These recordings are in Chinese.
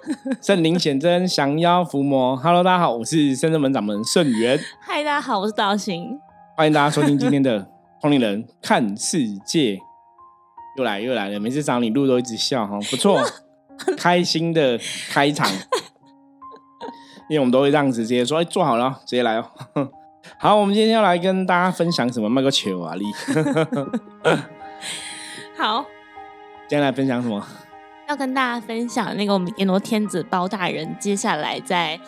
圣灵显真，降妖伏魔。Hello，大家好，我是深圳门掌门圣元。嗨，大家好，我是道行。欢迎大家收听今天的《同龄人看世界》，又来又来了。每次找你录都一直笑哈，不错，开心的开场。因为我们都会这样子直接说，哎，做好了，直接来哦。好，我们今天要来跟大家分享什么？卖个球啊，力。好，今天来分享什么？要跟大家分享那个我们阎罗天子包大人，接下来在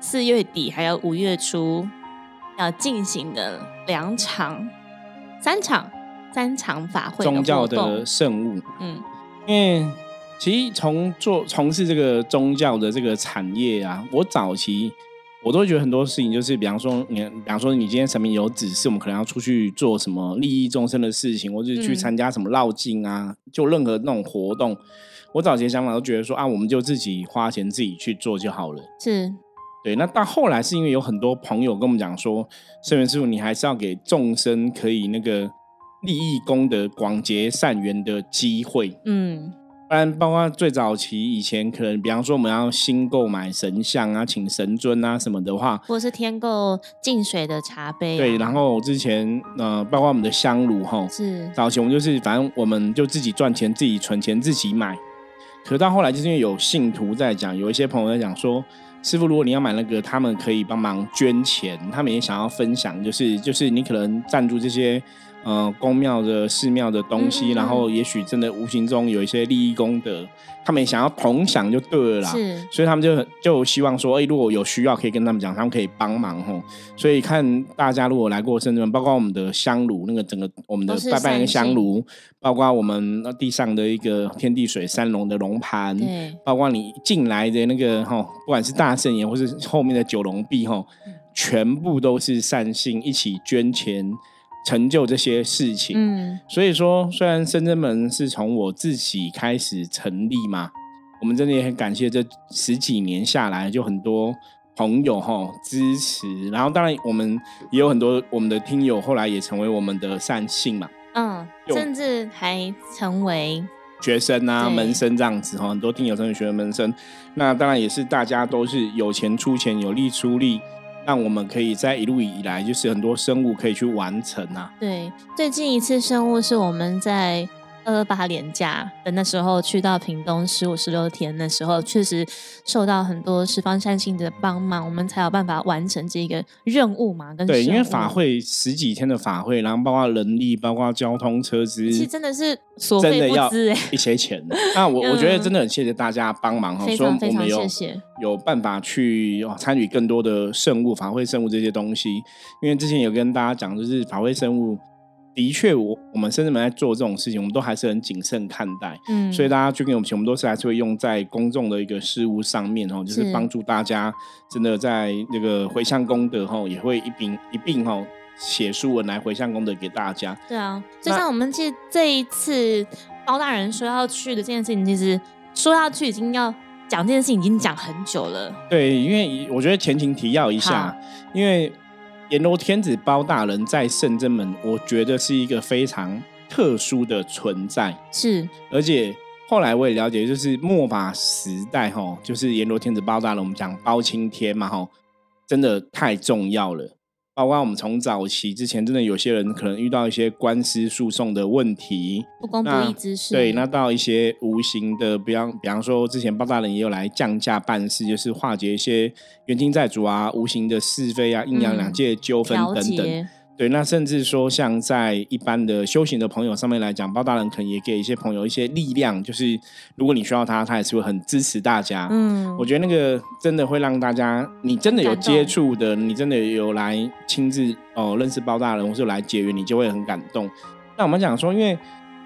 四月底还有五月初要进行的两场、三场、三场法会宗教的圣物。嗯，因为其实从做从事这个宗教的这个产业啊，我早期。我都会觉得很多事情，就是比方说，你比方说，你今天神明有指示，我们可能要出去做什么利益众生的事情，或者去参加什么绕境啊，就任何那种活动，我早期想法都觉得说啊，我们就自己花钱自己去做就好了。是，对。那到后来是因为有很多朋友跟我们讲说，圣元师傅，你还是要给众生可以那个利益功德、广结善缘的机会。嗯。不然，包括最早期以前，可能比方说我们要新购买神像啊，请神尊啊什么的话，或者是添购净水的茶杯。对，然后之前呃，包括我们的香炉哈，是早期我们就是反正我们就自己赚钱，自己存钱，自己买。可到后来，就是因为有信徒在讲，有一些朋友在讲说，师傅，如果你要买那个，他们可以帮忙捐钱，他们也想要分享，就是就是你可能赞助这些。呃，宫庙的寺庙的东西，然后也许真的无形中有一些利益功德，他们想要同享就对了啦。是，所以他们就就希望说，哎，如果有需要，可以跟他们讲，他们可以帮忙吼。所以看大家如果来过深圳，包括我们的香炉，那个整个我们的拜拜的香炉，包括我们地上的一个天地水三龙的龙盘，包括你进来的那个哈，不管是大圣爷或是后面的九龙壁哈，全部都是善信一起捐钱。成就这些事情，嗯，所以说，虽然深圳门是从我自己开始成立嘛，我们真的也很感谢这十几年下来，就很多朋友哈支持，然后当然我们也有很多我们的听友后来也成为我们的善信嘛，嗯，甚至还成为学生啊门生这样子哈，很多听友成为学生门生，那当然也是大家都是有钱出钱，有力出力。让我们可以在一路以来，就是很多生物可以去完成啊。对，最近一次生物是我们在。二二八年假的那时候去到屏东十五十六天的时候，确实受到很多十方善信的帮忙，我们才有办法完成这个任务嘛。跟对，因为法会十几天的法会，然后包括人力，包括交通车资，其实真的是所费不赀一些钱。那我我觉得真的很谢谢大家帮忙哈，说我们有有办法去参与更多的圣物、法会圣物这些东西。因为之前有跟大家讲，就是法会圣物。的确，我我们甚至们在做这种事情，我们都还是很谨慎看待。嗯，所以大家捐给我们钱，我们都是还是会用在公众的一个事务上面哦，就是帮助大家真的在那个回向功德哈，也会一并一并哈写书文来回向功德给大家。对啊，就像我们其实这一次包大人说要去的这件事情，其实说要去已经要讲这件事情已经讲很久了。对，因为我觉得前情提要一下，因为。阎罗天子包大人在圣真门，我觉得是一个非常特殊的存在。是，而且后来我也了解，就是末法时代，哈，就是阎罗天子包大人，我们讲包青天嘛，哈，真的太重要了。包括我们从早期之前，真的有些人可能遇到一些官司诉讼的问题，不公不义之事。对，那到一些无形的，比方比方说，之前包大人也有来降价办事，就是化解一些冤亲债主啊、无形的是非啊、阴阳两界纠纷等等。对，那甚至说，像在一般的修行的朋友上面来讲，包大人可能也给一些朋友一些力量，就是如果你需要他，他也是会很支持大家。嗯，我觉得那个真的会让大家，你真的有接触的，你真的有来亲自哦认识包大人，或是来结缘，你就会很感动。那我们讲说，因为。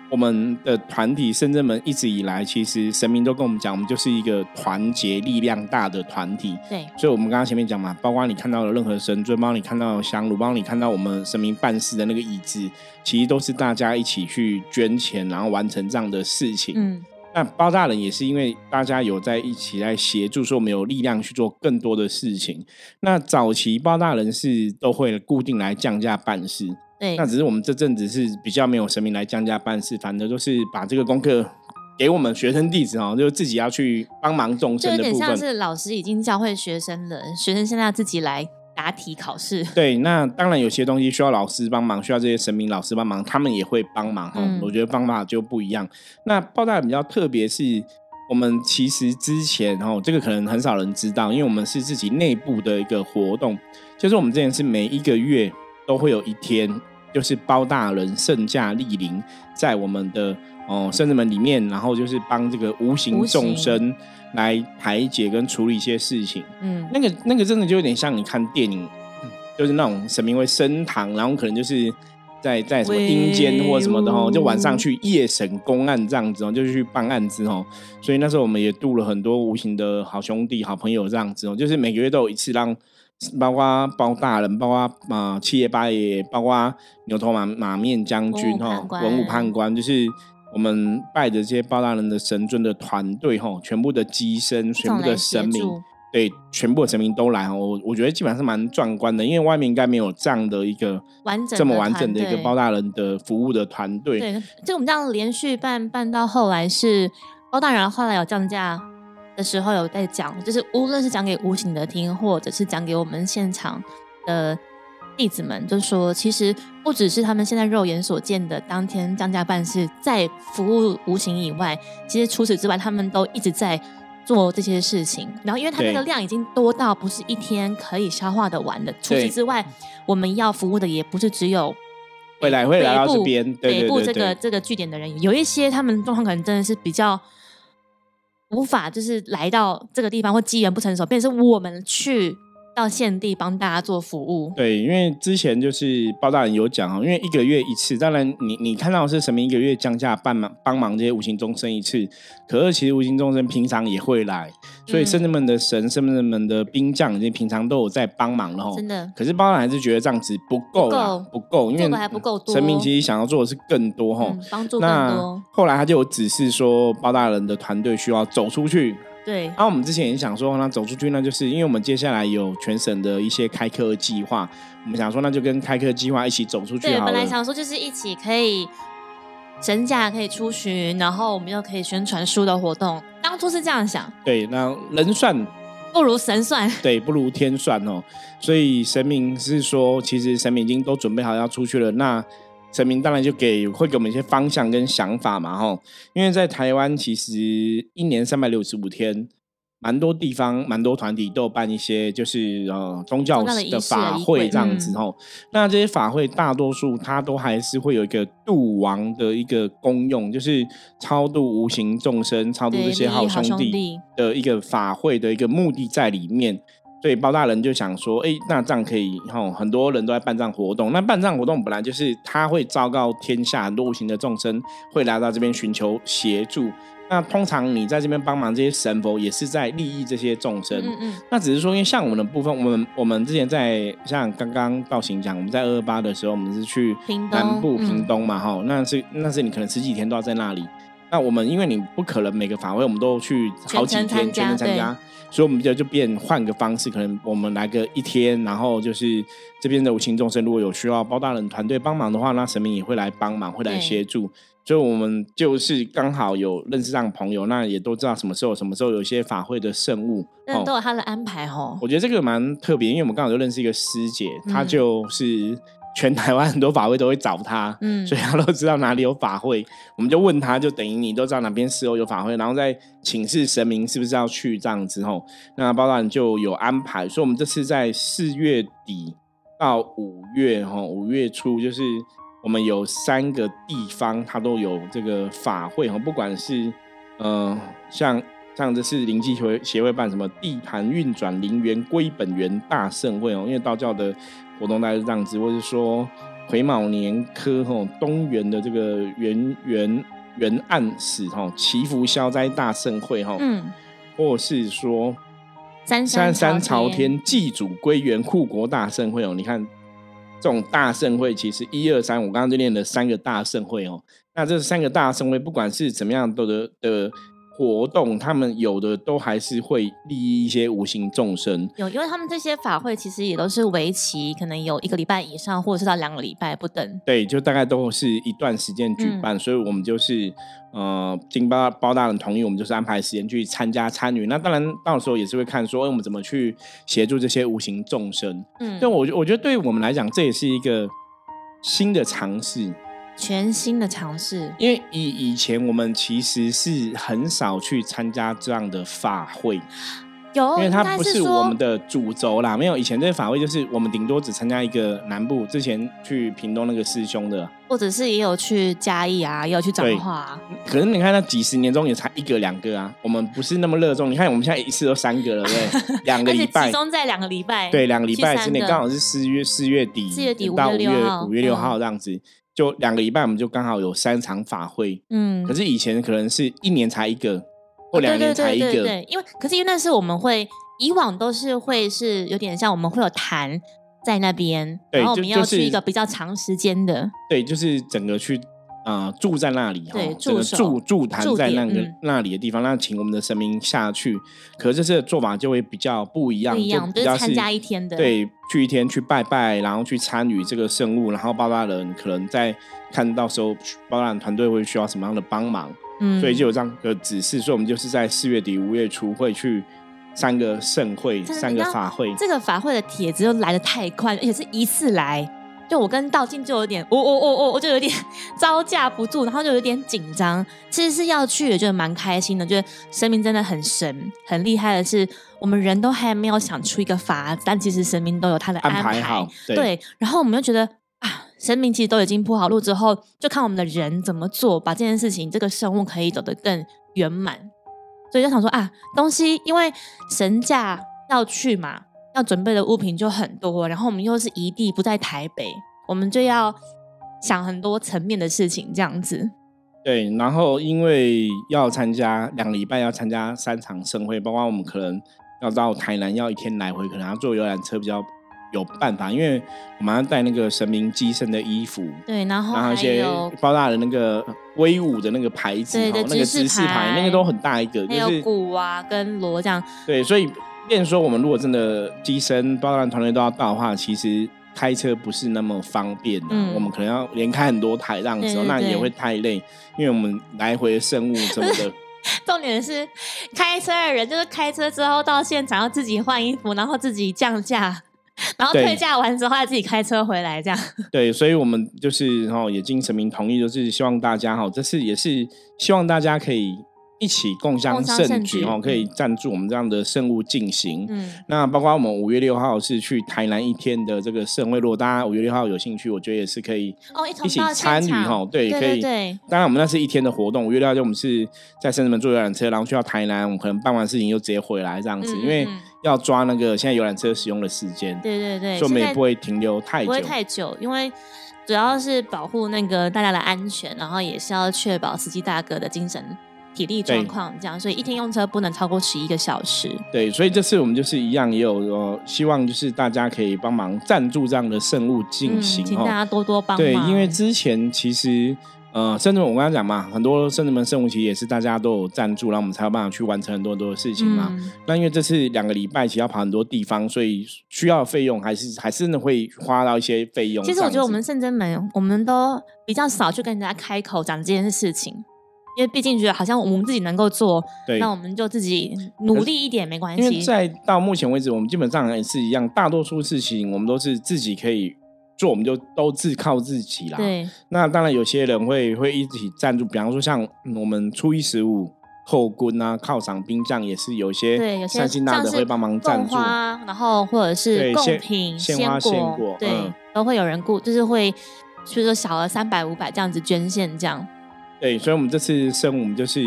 我们的团体深圳门一直以来，其实神明都跟我们讲，我们就是一个团结力量大的团体。对，所以，我们刚刚前面讲嘛，包括你看到的任何神尊，包括你看到香炉，包括你看到我们神明办事的那个椅子，其实都是大家一起去捐钱，然后完成这样的事情。嗯，那包大人也是因为大家有在一起来协助，说我们有力量去做更多的事情。那早期包大人是都会固定来降价办事。对，那只是我们这阵子是比较没有神明来降价办事，反正都是把这个功课给我们学生弟子哦，就自己要去帮忙众生的部分。有点像是老师已经教会学生了，学生现在要自己来答题考试。对，那当然有些东西需要老师帮忙，需要这些神明老师帮忙，他们也会帮忙哈。我觉得方法就不一样。那报大比较特别是，我们其实之前哦，这个可能很少人知道，因为我们是自己内部的一个活动，就是我们之前是每一个月都会有一天。就是包大人圣驾莅临在我们的哦圣人门里面，然后就是帮这个无形众生来排解跟处理一些事情。嗯，那个那个真的就有点像你看电影，就是那种神明会升堂，然后可能就是在在什么阴间或什么的哦，就晚上去夜审公案这样子哦，就去办案子哦。所以那时候我们也度了很多无形的好兄弟、好朋友这样子哦，就是每个月都有一次让。包括包大人，包括啊七爷八爷，包括牛头马马面将军哈，文武判官，就是我们拜的这些包大人的神尊的团队哈，全部的机身，全部的神明，对，全部的神明都来哈。我我觉得基本上是蛮壮观的，因为外面应该没有这样的一个完整这么完整的一个包大人的服务的团队。对，就我们这样连续办办到后来是包大人后来有降价。的时候有在讲，就是无论是讲给无形的听，或者是讲给我们现场的弟子们，就说其实不只是他们现在肉眼所见的当天降价办事在服务无形以外，其实除此之外，他们都一直在做这些事情。然后，因为他那个量已经多到不是一天可以消化的完的。除此之外，我们要服务的也不是只有会来会来到这边北部这个这个据点的人，有一些他们状况可能真的是比较。无法就是来到这个地方或机缘不成熟，便是我们去。到现地帮大家做服务，对，因为之前就是包大人有讲啊，因为一个月一次，当然你你看到是神明一个月降价帮忙帮忙这些无形众生一次，可是其实无形众生平常也会来，所以圣人们的神、圣人们的兵将，已经平常都有在帮忙了真的。可是包大人还是觉得这样子不够，不够，因为还不够多。神明其实想要做的是更多哈，帮助更多。后来他就有指示说，包大人的团队需要走出去。对，然后我们之前也想说，那走出去，那就是因为我们接下来有全省的一些开课计划，我们想说，那就跟开课计划一起走出去。对，本来想说就是一起可以神假可以出巡，然后我们又可以宣传书的活动。当初是这样想。对，那人算不如神算，对，不如天算哦。所以神明是说，其实神明已经都准备好要出去了。那神明当然就给会给我们一些方向跟想法嘛，吼，因为在台湾其实一年三百六十五天，蛮多地方蛮多团体都有办一些就是呃宗教的法会这样子，吼。那这些法会大多数它都还是会有一个度亡的一个功用，就是超度无形众生、超度这些好兄弟的一个法会的一个目的在里面。所以包大人就想说，哎，那这样可以哈，很多人都在办这样活动。那办这样活动本来就是他会昭告天下，很多无形的众生会来到这边寻求协助。那通常你在这边帮忙这些神佛，也是在利益这些众生。嗯嗯。那只是说，因为像我们的部分，我们我们之前在像刚刚道行讲，我们在二二八的时候，我们是去南部屏东嘛，哈，那是那是你可能十几天都要在那里。那我们因为你不可能每个法会我们都去好几天全程参加。所以我们就就变换个方式，可能我们来个一天，然后就是这边的无情众生如果有需要包大人团队帮忙的话，那神明也会来帮忙，会来协助。所以我们就是刚好有认识上朋友，那也都知道什么时候、什么时候有一些法会的圣物，那都有他的安排哦。我觉得这个蛮特别，因为我们刚好就认识一个师姐，她就是。全台湾很多法会都会找他，嗯，所以他都知道哪里有法会，我们就问他，就等于你都知道哪边时候有法会，然后再请示神明是不是要去这样之后，那包大人就有安排，所以我们这次在四月底到五月哈，五月初就是我们有三个地方，它都有这个法会哈，不管是呃像像这是灵济协会协会办什么地盘运转灵源归本源大盛会哦，因为道教的。活动大概是这样子，或者说癸卯年科吼东元的这个元元元暗史吼祈福消灾大盛会吼，嗯，或是说三三三朝天祭祖归元护国大盛会哦，你看这种大盛会，其实一二三，我刚刚就念了三个大盛会哦，那这三个大盛会，不管是怎么样的的活动，他们有的都还是会利益一些无形众生。有，因为他们这些法会其实也都是为期可能有一个礼拜以上，或者是到两个礼拜不等。对，就大概都是一段时间举办，所以我们就是呃，经包包大人同意，我们就是安排时间去参加参与。那当然到时候也是会看说，我们怎么去协助这些无形众生。嗯，但我我觉得对于我们来讲，这也是一个新的尝试。全新的尝试，因为以以前我们其实是很少去参加这样的法会，有，因为它不是我们的主轴啦。没有以前这些法会，就是我们顶多只参加一个南部，之前去屏东那个师兄的，或者是也有去嘉义啊，也有去彰化。可是你看那几十年中也才一个两个啊，我们不是那么热衷。你看我们现在一次都三个了，对，两个礼拜集中在两个礼拜，对，两个礼拜之内刚好是四月四月底，四月底到五月五月六号这样子。就两个礼拜，我们就刚好有三场法会。嗯，可是以前可能是一年才一个，或两年才一个。对，因为可是因为那是我们会以往都是会是有点像我们会有谈在那边，然后我们要去一个比较长时间的。对，就是整个去。啊，住在那里哈，这个住住坛在那个那里的地方，那请我们的神明下去。可是这次做法就会比较不一样，不一样，比较参加一天的，对，去一天去拜拜，然后去参与这个圣物，然后包大人可能在看到时候包大人团队会需要什么样的帮忙，嗯，所以就有这样的指示，所以我们就是在四月底五月初会去三个盛会，三个法会。这个法会的帖子又来的太快，而且是一次来。就我跟道静就有点，我我我我我就有点 招架不住，然后就有点紧张。其实是要去也觉得蛮开心的。觉得神明真的很神，很厉害的是，我们人都还没有想出一个法子，但其实神明都有他的安排。对，然后我们就觉得啊，神明其实都已经铺好路之后，就看我们的人怎么做，把这件事情这个生物可以走得更圆满。所以就想说啊，东西因为神驾要去嘛。要准备的物品就很多，然后我们又是一地不在台北，我们就要想很多层面的事情，这样子。对，然后因为要参加两个礼拜，要参加三场盛会，包括我们可能要到台南，要一天来回，可能要坐游览车比较有办法，因为我们要带那个神明机身的衣服，对，然后然后一些包大的那个威武的那个牌子，对，那个指示牌，那个都很大一个，还有鼓啊跟锣这样。对，所以。变说，我们如果真的机身包单团队都要到的话，其实开车不是那么方便的。我们可能要连开很多台这样子，那也会太累，因为我们来回的生物什么的。重点是开车的人，就是开车之后到现场要自己换衣服，然后自己降价，然后退价完之后再自己开车回来，这样。对，所以我们就是哈，也经神明同意，就是希望大家哈，这次也是希望大家可以。一起共襄盛举哦，可以赞助我们这样的圣物进行。嗯，那包括我们五月六号是去台南一天的这个圣会，如果大家五月六号有兴趣，我觉得也是可以哦，一起参与哈。对，可以。对当然，我们那是一天的活动。五月六号就我们是在深圳门坐游览车，然后去到台南，我们可能办完事情又直接回来这样子，因为要抓那个现在游览车使用的时间。对对对，所以我们也不会停留太久，不会太久，因为主要是保护那个大家的安全，然后也是要确保司机大哥的精神。体力状况这样，所以一天用车不能超过十一个小时。对，所以这次我们就是一样，也有呃，希望就是大家可以帮忙赞助这样的圣物进行，请大家多多帮忙。对，因为之前其实呃，甚至我刚刚讲嘛，很多圣至门圣物其实也是大家都有赞助，然后我们才有办法去完成很多很多的事情嘛。那因为这次两个礼拜其实要跑很多地方，所以需要的费用还是还是真的会花到一些费用。其实我觉得我们圣真门，我们都比较少去跟人家开口讲这件事情。因为毕竟觉得好像我们自己能够做，对那我们就自己努力一点没关系。因为在到目前为止，我们基本上也是一样，大多数事情我们都是自己可以做，我们就都自靠自己啦。对。那当然有些人会会一起赞助，比方说像我们初一十五后 quân 啊、犒赏兵将也是有些对有些善心大的会帮忙赞助，然后或者是贡品、鲜花、鲜果，对，都会有人雇，就是会，比如说小额三百、五百这样子捐献这样。对，所以，我们这次生物，我们就是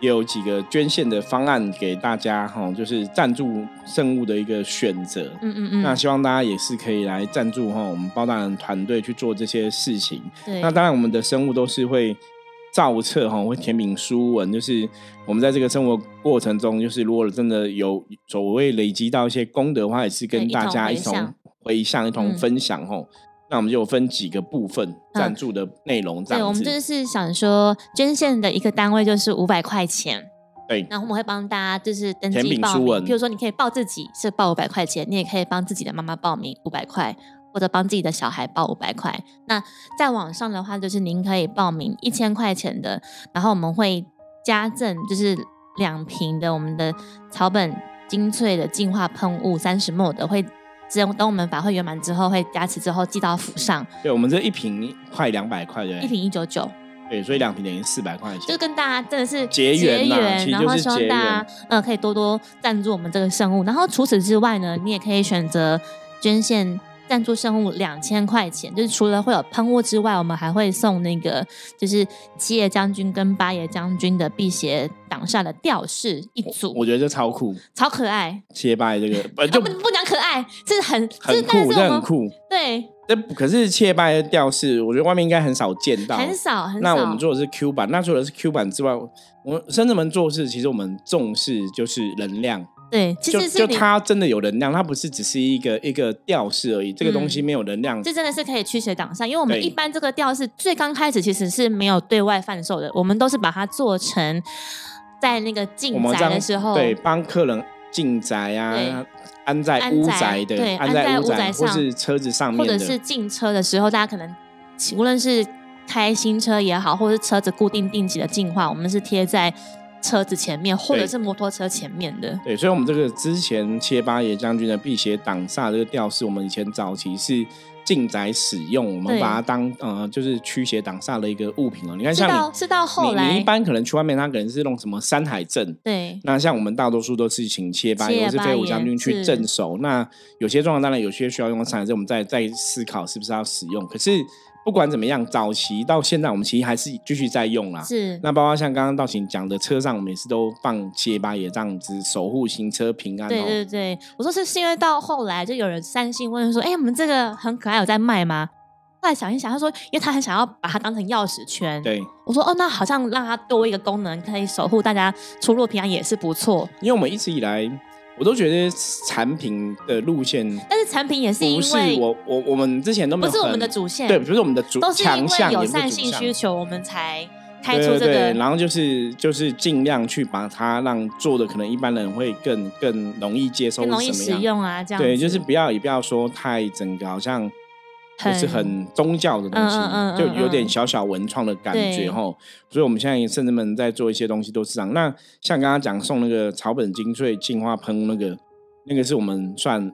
也有几个捐献的方案给大家哈，就是赞助圣物的一个选择。嗯嗯嗯。那希望大家也是可以来赞助哈，我们包大人团队去做这些事情。对。那当然，我们的生物都是会造册哈，会填名书文，就是我们在这个生活过程中，就是如果真的有所谓累积到一些功德的话，也是跟大家一同回向、一同分享哈。那我们就分几个部分赞助的内容，这样子。对，我们就是想说，捐献的一个单位就是五百块钱。对，然后我们会帮大家就是登记报名，比如说你可以报自己是报五百块钱，你也可以帮自己的妈妈报名五百块，或者帮自己的小孩报五百块。那在网上的话，就是您可以报名一千块钱的，然后我们会加赠就是两瓶的我们的草本精粹的净化喷雾三十 ml 的会。等我们法会圆满之后，会加持之后寄到府上。对，我们这一瓶快两百块对，一瓶一九九。对，所以两瓶等于四百块钱。就跟大家真的是结缘然后希望大家呃可以多多赞助我们这个圣物。然后除此之外呢，你也可以选择捐献。赞助圣物两千块钱，就是除了会有喷雾之外，我们还会送那个就是七爷将军跟八爷将军的辟邪挡煞的吊饰一组。我觉得这超酷，超可爱。七爷八爷这个不不不讲可爱，这是很很酷，这很酷。对，这可是七爷八爷的吊饰，我觉得外面应该很少见到，很少很少。那我们做的是 Q 版，那除了是 Q 版之外，我们深圳门做事其实我们重视就是能量。对，就就它真的有能量，它不是只是一个一个吊饰而已。这个东西没有能量，这真的是可以驱邪挡煞。因为我们一般这个吊饰最刚开始其实是没有对外贩售的，我们都是把它做成在那个进宅的时候，对，帮客人进宅啊，安在屋宅的，对，安在屋宅上，或是车子上面，或者是进车的时候，大家可能无论是开新车也好，或者是车子固定定期的净化，我们是贴在。车子前面，或者是摩托车前面的。对，所以，我们这个之前切八爷将军的辟邪挡煞这个吊饰，我们以前早期是进宅使用，我们把它当呃，就是驱邪挡煞的一个物品哦。你看，像你是到后来，你一般可能去外面，他可能是弄什么山海镇。对。那像我们大多数都是请切八爷，或是飞虎将军去镇守。那有些状况，当然有些需要用山海镇，我们再再思考是不是要使用。可是。不管怎么样，早期到现在，我们其实还是继续在用啦。是。那包括像刚刚道晴讲的，车上我们也是都放七八爷这样子守护行车平安。对对对，我说是是因为到后来就有人三信问说：“哎，我们这个很可爱，有在卖吗？”后来想一想，他说：“因为他很想要把它当成钥匙圈。”对。我说：“哦，那好像让它多一个功能，可以守护大家出入平安也是不错。”因为我们一直以来。我都觉得产品的路线，但是产品也是因为我我我们之前都没有不是我们的主线，对，不是我们的主强项，有善性需求，我们才开出这个。然后就是就是尽量去把它让做的可能一般人会更更容易接受，容易使用啊，这样对，就是不要也不要说太整个好像。就是很宗教的东西，就有点小小文创的感觉哈。所以我们现在甚至们在做一些东西都是这样。那像刚刚讲送那个草本精粹净化喷那个，那个是我们算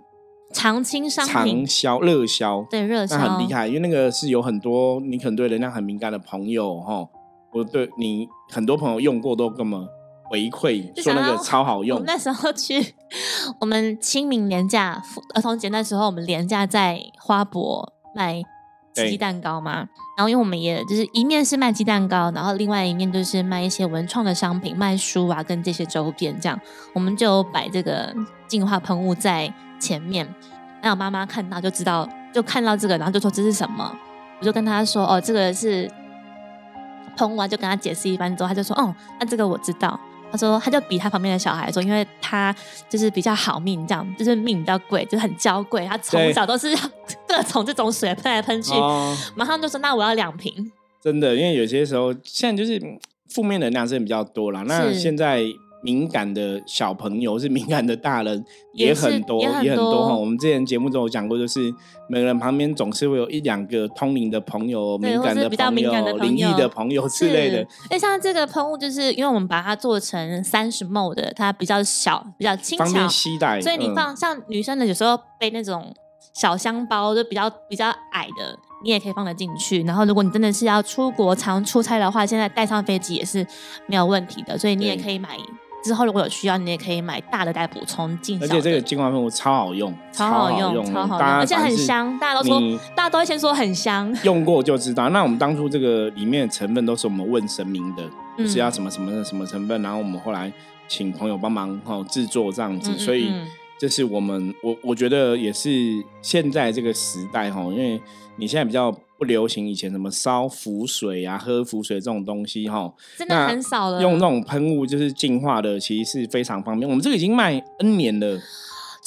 常青商品，长销热销，对热销，那很厉害。因为那个是有很多你可能对能量很敏感的朋友哈，我对你很多朋友用过都根本回馈说那个超好用。那时候去我们清明年假儿童节那时候，我们年假在花博。卖鸡蛋糕嘛，然后因为我们也就是一面是卖鸡蛋糕，然后另外一面就是卖一些文创的商品，卖书啊跟这些周边这样，我们就摆这个净化喷雾在前面，让妈妈看到就知道，就看到这个，然后就说这是什么，我就跟他说哦，这个是喷雾啊，就跟他解释一番之后，他就说哦，那这个我知道。他说，他就比他旁边的小孩说，因为他就是比较好命，这样就是命比较贵，就很娇贵。他从小都是 各种这种水喷来喷去，马上就说：“那我要两瓶。”真的，因为有些时候现在就是负面能量是比较多了。那现在。敏感的小朋友是敏感的大人 也很多也很多哈。我们之前节目中有讲过，就是每个人旁边总是会有一两个通灵的朋友、敏感的朋友、灵异的朋友之类的。哎，像这个喷雾，就是因为我们把它做成三十 ml 的，它比较小，比较轻巧，携带。所以你放像女生的，有时候背那种小香包，就比较比较矮的，你也可以放得进去。然后，如果你真的是要出国常出差的话，现在带上飞机也是没有问题的。所以你也可以买。之后如果有需要，你也可以买大的来补充进。而且这个精华喷雾超好用，超好用，超好用，而且很香。大家都说，大家都会先说很香，用过就知道。那我们当初这个里面的成分都是我们问神明的，是要什么什么的什么成分，然后我们后来请朋友帮忙哈制作这样子，所以这是我们我我觉得也是现在这个时代哈，因为你现在比较。不流行以前什么烧符水啊、喝符水这种东西哈，真的很少了。用那种喷雾就是净化的，其实是非常方便。我们这个已经卖 N 年了，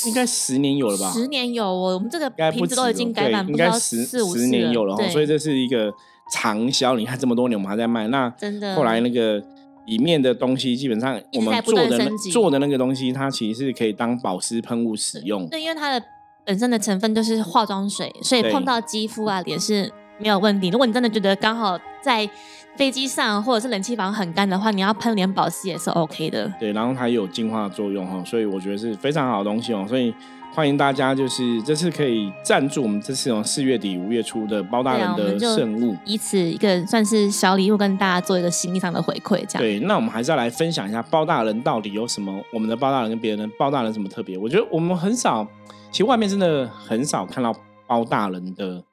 应该十年有了吧？十年有哦，我们这个瓶子都已经改版，应该十四五十年有了，所以这是一个长销。你看这么多年我们还在卖，那真的后来那个里面的东西基本上我们做的做的那个东西，它其实是可以当保湿喷雾使用。对，因为它的本身的成分就是化妆水，所以碰到肌肤啊脸是没有问题。如果你真的觉得刚好在飞机上或者是冷气房很干的话，你要喷脸保湿也是 OK 的。对，然后它也有净化作用哈，所以我觉得是非常好的东西哦。所以欢迎大家，就是这次可以赞助我们这次从四月底五月初的包大人的圣物，以此一个算是小礼物跟大家做一个心意上的回馈。这样对，那我们还是要来分享一下包大人到底有什么？我们的包大人跟别人的包大人什么特别？我觉得我们很少，其实外面真的很少看到包大人的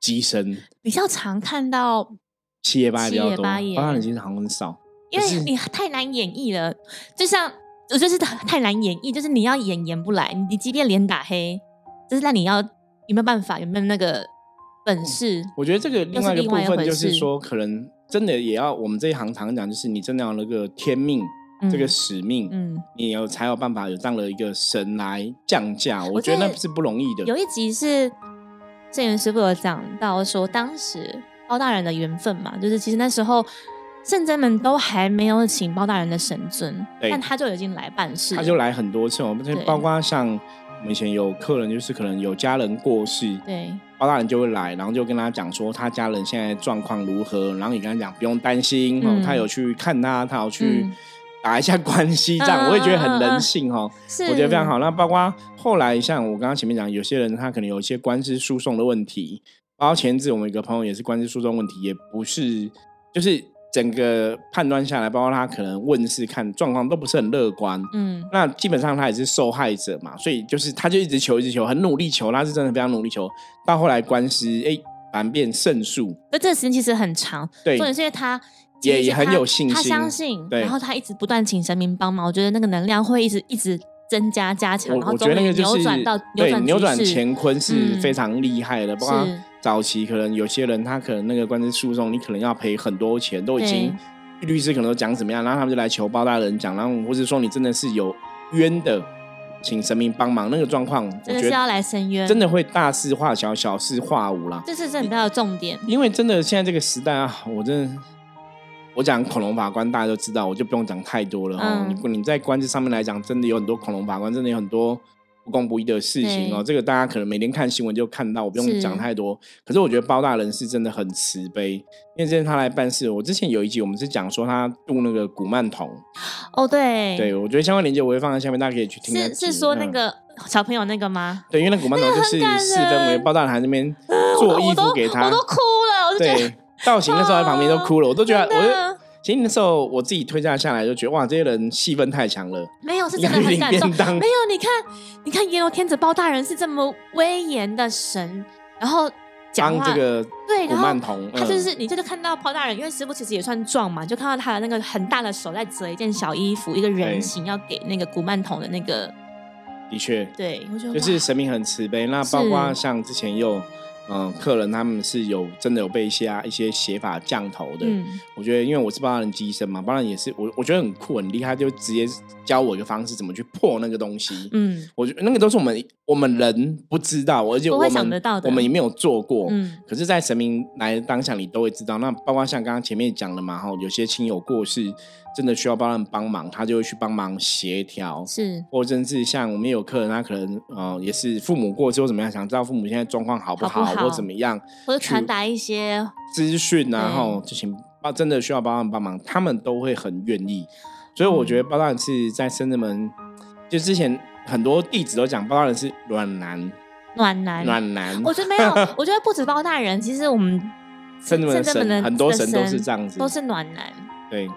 机身，比较常看到。七爷八爷比较多，包大人其实好像很少，因为你太难演绎了。就像我就是太难演绎，就是你要演演不来，你即便脸打黑，就是那你要有没有办法，有没有那个本事？我觉得这个另外一个部分就是说，可能真的也要我们这一行常讲，就是你真的要那个天命，这个使命，嗯，你有才有办法有这样的一个神来降价。我觉得那是不容易的。有一集是郑元师傅有讲到说，当时。包大人的缘分嘛，就是其实那时候圣真们都还没有请包大人的神尊，但他就已经来办事，他就来很多次。我们包括像我们以前有客人，就是可能有家人过世，对，包大人就会来，然后就跟他讲说他家人现在状况如何，然后你跟他讲不用担心，哦，他有去看他，他有去打一下关系，这样我也觉得很人性哦，我觉得非常好。那包括后来像我刚刚前面讲，有些人他可能有一些官司诉讼的问题。包括前阵我们一个朋友也是官司诉讼问题，也不是，就是整个判断下来，包括他可能问世看状况都不是很乐观，嗯，那基本上他也是受害者嘛，所以就是他就一直求一直求，很努力求，他是真的非常努力求，到后来官司哎反变胜诉，那这个时间其实很长，对，重点是因为他也也很有信心，他相信，然后他一直不断请神明帮忙，我觉得那个能量会一直一直增加加强，然后觉得那个扭转到对扭转乾坤是非常厉害的，包括。早期可能有些人他可能那个官司诉讼，你可能要赔很多钱，都已经律师可能都讲怎么样，然后他们就来求包大人讲，然后或者说你真的是有冤的，请神明帮忙。那个状况，真的是要来伸冤，真的会大事化小，小事化无啦。这是很大的重点。因为真的现在这个时代啊，我真的我讲恐龙法官大家都知道，我就不用讲太多了哈。你你在官司上面来讲，真的有很多恐龙法官，真的有很多。不公不义的事情哦，这个大家可能每天看新闻就看到，我不用讲太多。可是我觉得包大人是真的很慈悲，因为之前他来办事，我之前有一集我们是讲说他渡那个古曼童。哦，对，对我觉得相关链接我会放在下面，大家可以去听。是是说那个小朋友那个吗？对，因为那古曼童就是 四分为包大人还那边做衣服给他，我都哭了。对，造型的时候在旁边都哭了，我都觉得我。其实那时候我自己推荐下来就觉得哇，这些人戏份太强了。没有，是真的很感动。没有，你看，你看阎罗天子包大人是这么威严的神，然后讲这个对，古曼童，他就是你这就看到包大人，因为师傅其实也算壮嘛，就看到他的那个很大的手在折一件小衣服，一个人形要给那个古曼童的那个。的确，对，就是神明很慈悲。那包括像之前又。嗯，客人他们是有真的有被一些一些写法降头的。嗯，我觉得因为我是帮人机身嘛，帮人也是我我觉得很酷很厉害，就直接教我一个方式怎么去破那个东西。嗯，我觉得那个都是我们我们人不知道，而且我们我们也没有做过。嗯，可是，在神明来当下，你都会知道。那包括像刚刚前面讲的嘛，哈，有些亲友过世。真的需要帮人帮忙，他就会去帮忙协调，是，或者是像我们有客人，他可能呃也是父母过之后怎么样，想知道父母现在状况好不好，或怎么样，或者传达一些资讯，然后就请帮真的需要帮人帮忙，他们都会很愿意。所以我觉得包大人是在深圳门，就之前很多弟子都讲包大人是暖男，暖男，暖男。我觉得没有，我觉得不止包大人，其实我们深圳门的很多神都是这样子，都是暖男，对。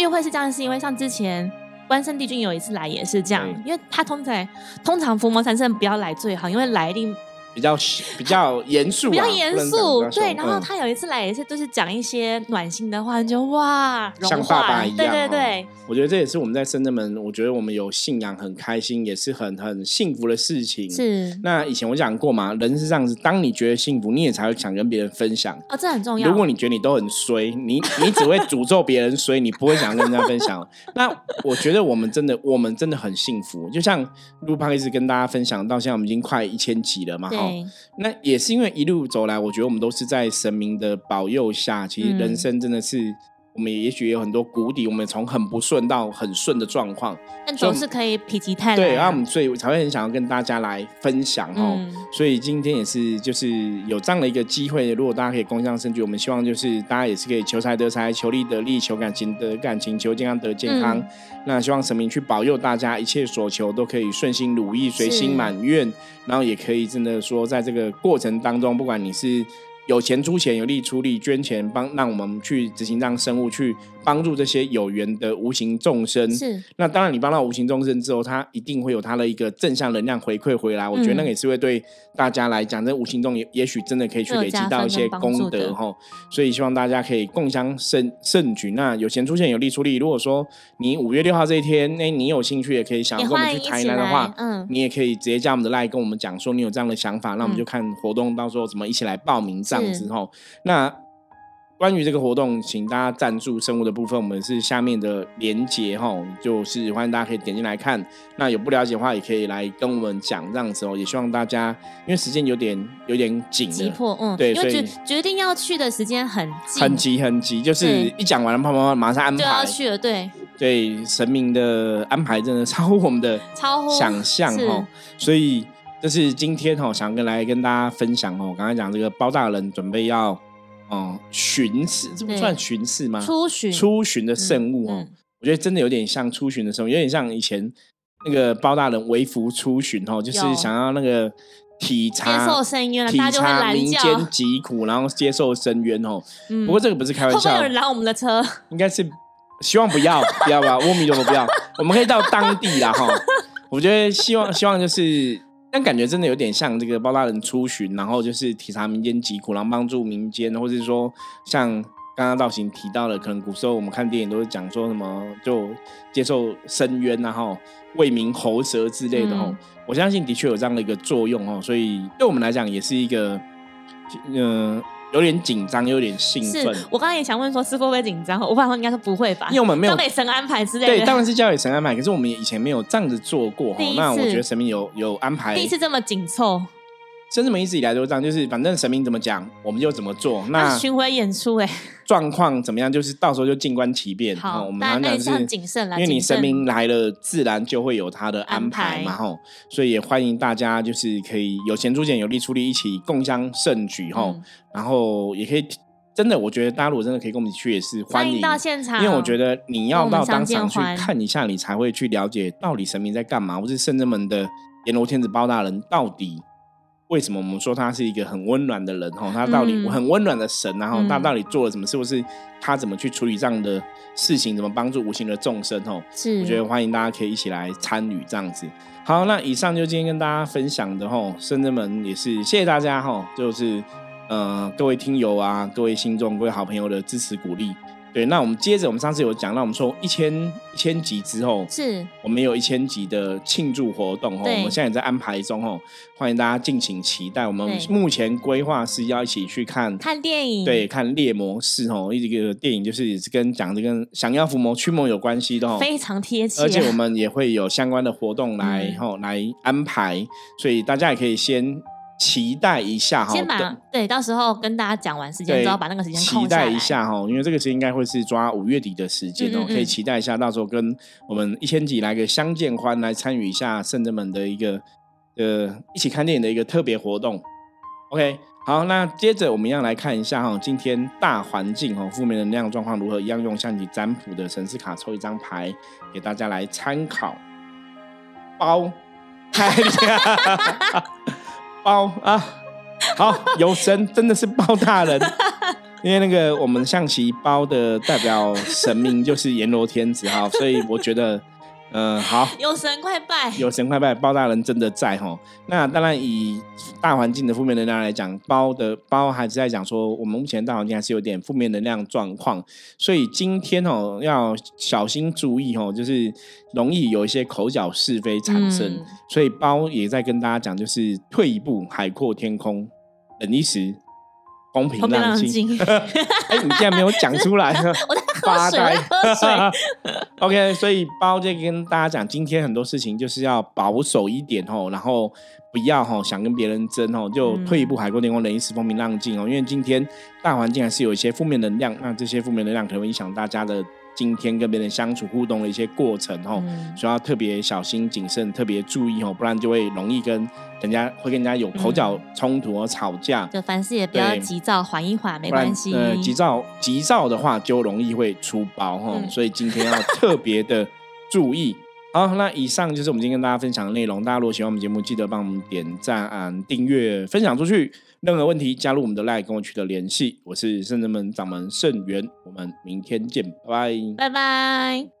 因为会是这样，是因为像之前关圣帝君有一次来也是这样，因为他通常通常伏魔三圣不要来最好，因为来一定。比较比较严肃，比较严肃，对。然后他有一次来也是，就是讲一些暖心的话，就哇，像爸爸一样。对对对，我觉得这也是我们在深圳门，我觉得我们有信仰很开心，也是很很幸福的事情。是。那以前我讲过嘛，人是这样子，当你觉得幸福，你也才会想跟别人分享。哦，这很重要。如果你觉得你都很衰，你你只会诅咒别人衰，你不会想跟人家分享。那我觉得我们真的，我们真的很幸福。就像陆胖一直跟大家分享，到现在我们已经快一千集了嘛，哈。那也是因为一路走来，我觉得我们都是在神明的保佑下，其实人生真的是我们也许有很多谷底，我们从很不顺到很顺的状况，但总是可以否极泰来。对，然后我们所以才会很想要跟大家来分享哦。所以今天也是就是有这样的一个机会，如果大家可以共享盛举，我们希望就是大家也是可以求财得财，求利得利，求感情得感情，求健康得健康。那希望神明去保佑大家，一切所求都可以顺心如意，随心满愿。然后也可以真的说，在这个过程当中，不管你是。有钱出钱，有力出力，捐钱帮让我们去执行让生物去帮助这些有缘的无形众生。是，那当然你帮到无形众生之后，他一定会有他的一个正向能量回馈回来。我觉得那个也是会对大家来讲，这无形中也也许真的可以去累积到一些功德哈。所以希望大家可以共襄盛盛举。那有钱出钱，有力出力。如果说你五月六号这一天，那你有兴趣也可以想跟我们去台南的话，嗯，你也可以直接加我们的 line 跟我们讲说你有这样的想法，那我们就看活动到时候怎么一起来报名这样。之后，那关于这个活动，请大家赞助生物的部分，我们是下面的连接哈，就是欢迎大家可以点进来看。那有不了解的话，也可以来跟我们讲这样子哦。也希望大家，因为时间有点有点紧，急迫，嗯，对，所以决定要去的时间很急，很急很急，就是一讲完了，啪啪啪，马上安排就要去了，对，对，神明的安排真的超乎我们的超乎想象哈，所以。这是今天哈，想跟来跟大家分享哦。刚才讲这个包大人准备要哦巡视，这不算巡视吗？出巡出巡的圣物哦，我觉得真的有点像出巡的时候，有点像以前那个包大人微服出巡哦，就是想要那个体察接受深渊，体察民间疾苦，然后接受深渊哦。不过这个不是开玩笑，会有人拦我们的车？应该是希望不要，不要吧？阿弥陀佛，不要。我们可以到当地啦哈。我觉得希望希望就是。但感觉真的有点像这个包大人出巡，然后就是体察民间疾苦，然后帮助民间，或者是说像刚刚道行提到的，可能古时候我们看电影都是讲说什么就接受深渊，然后为民喉舌之类的哦。我相信的确有这样的一个作用哦，所以对我们来讲也是一个嗯。有点紧张，有点兴奋。我刚刚也想问说，师傅会不会紧张？我爸说应该说不会吧，因为我们没有交给神安排之类的。对，当然是交给神安排。可是我们以前没有这样子做过哈。那我觉得神明有有安排，第一次这么紧凑。甚至们一直以来都是这样，就是反正神明怎么讲，我们就怎么做。那巡回演出哎，状况怎么样？就是到时候就静观其变。好，我们常讲是谨慎来，因为你神明来了，自然就会有他的安排嘛。吼，所以也欢迎大家，就是可以有钱出钱，有力出力，一起共襄盛举。吼，然后也可以真的，我觉得大家如果真的可以跟我们一起去，也是欢迎到现场。因为我觉得你要到当场去看一下，你才会去了解到底神明在干嘛，或是圣人们的阎罗天子包大人到底。为什么我们说他是一个很温暖的人？哈，他到底很温暖的神，然后他到底做了什么？是不是他怎么去处理这样的事情？怎么帮助无形的众生？哦，是，我觉得欢迎大家可以一起来参与这样子。好，那以上就今天跟大家分享的哈，圣人们也是谢谢大家哈，就是呃各位听友啊，各位信众，各位好朋友的支持鼓励。对，那我们接着，我们上次有讲到，我们说一千一千集之后，是我们有一千集的庆祝活动哦。我们现在也在安排中哦，欢迎大家敬请期待。我们目前规划是要一起去看看电影，对，看《猎魔士》哦，一个电影就是也是跟讲这跟想要伏魔驱魔有关系的哦，非常贴切。而且我们也会有相关的活动来哦来安排，所以大家也可以先。期待一下哈，先把对，到时候跟大家讲完时间之后，把那个时间期待一下哈，因为这个时间应该会是抓五月底的时间哦，可以期待一下，到时候跟我们一千几来个相见欢，来参与一下圣人们的一个呃一起看电影的一个特别活动。OK，好，那接着我们要来看一下哈，今天大环境哈，负面能量状况如何？一样用象棋占卜的神士卡抽一张牌给大家来参考。包，太厉害！包啊，好有神，真的是包大人，因为那个我们象棋包的代表神明就是阎罗天子哈，所以我觉得。嗯，好，有神快拜，有神快拜，包大人真的在哈。那当然，以大环境的负面能量来讲，包的包还是在讲说，我们目前大环境还是有点负面能量状况，所以今天哦要小心注意哦，就是容易有一些口角是非产生。所以包也在跟大家讲，就是退一步，海阔天空，等一时，公平浪静。哎，你竟然没有讲出来。发呆。喝水。OK，所以包就跟大家讲，今天很多事情就是要保守一点哦，然后不要哈想跟别人争哦，就退一步海阔天空，忍一时风平浪静哦。因为今天大环境还是有一些负面能量，那这些负面能量可能会影响大家的。今天跟别人相处互动的一些过程哦，需要特别小心谨慎，特别注意哦，不然就会容易跟人家会跟人家有口角冲突和吵架。就凡事也不要急躁，缓一缓没关系。呃，急躁急躁的话就容易会出包哈，所以今天要特别的注意。好，那以上就是我们今天跟大家分享的内容。大家如果喜欢我们节目，记得帮我们点赞、订阅、分享出去。任何问题，加入我们的 LINE 跟我取得联系。我是圣人门掌门圣元，我们明天见，拜拜，拜拜。